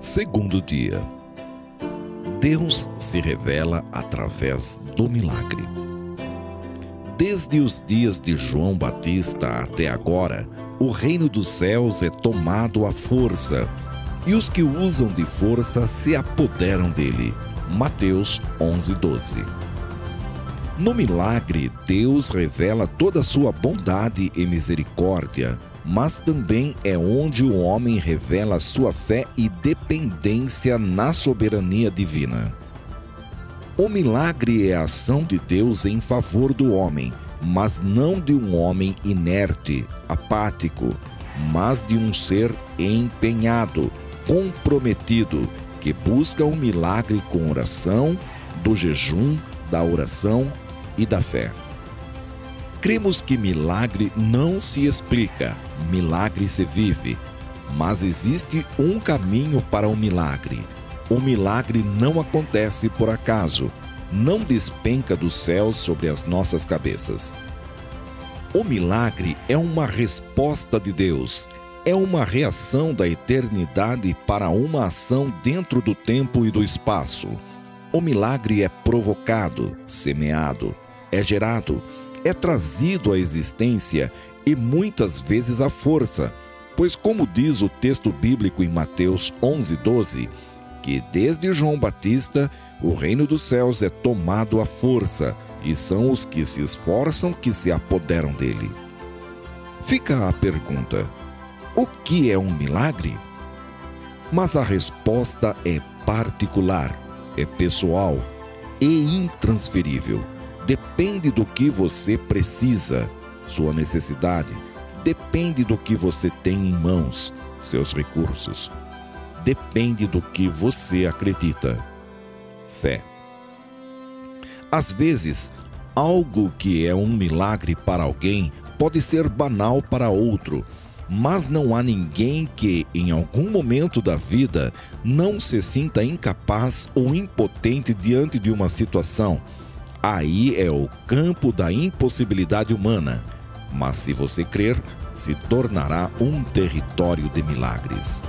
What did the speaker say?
Segundo dia. Deus se revela através do milagre. Desde os dias de João Batista até agora, o reino dos céus é tomado à força, e os que usam de força se apoderam dele. Mateus 11:12. No milagre, Deus revela toda a sua bondade e misericórdia mas também é onde o homem revela sua fé e dependência na soberania divina. O milagre é a ação de Deus em favor do homem, mas não de um homem inerte, apático, mas de um ser empenhado, comprometido, que busca o um milagre com oração, do jejum, da oração e da fé. Cremos que milagre não se explica, milagre se vive. Mas existe um caminho para o milagre. O milagre não acontece por acaso, não despenca do céu sobre as nossas cabeças. O milagre é uma resposta de Deus, é uma reação da eternidade para uma ação dentro do tempo e do espaço. O milagre é provocado, semeado, é gerado, é trazido à existência e muitas vezes à força, pois, como diz o texto bíblico em Mateus 11, 12, que desde João Batista o reino dos céus é tomado à força, e são os que se esforçam que se apoderam dele. Fica a pergunta: o que é um milagre? Mas a resposta é particular, é pessoal e intransferível depende do que você precisa, sua necessidade, depende do que você tem em mãos, seus recursos. Depende do que você acredita. Fé. Às vezes, algo que é um milagre para alguém pode ser banal para outro, mas não há ninguém que, em algum momento da vida, não se sinta incapaz ou impotente diante de uma situação aí é o campo da impossibilidade humana. Mas se você crer, se tornará um território de milagres.